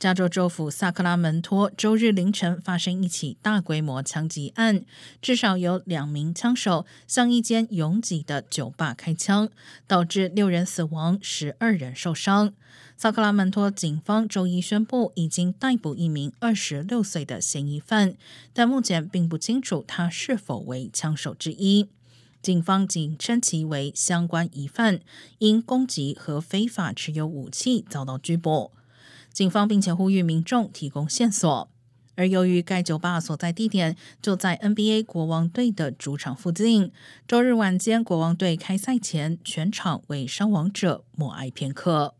加州州府萨克拉门托周日凌晨发生一起大规模枪击案，至少有两名枪手向一间拥挤的酒吧开枪，导致六人死亡、十二人受伤。萨克拉门托警方周一宣布，已经逮捕一名二十六岁的嫌疑犯，但目前并不清楚他是否为枪手之一。警方仅称其为相关疑犯，因攻击和非法持有武器遭到拘捕。警方并且呼吁民众提供线索，而由于该酒吧所在地点就在 NBA 国王队的主场附近，周日晚间国王队开赛前，全场为伤亡者默哀片刻。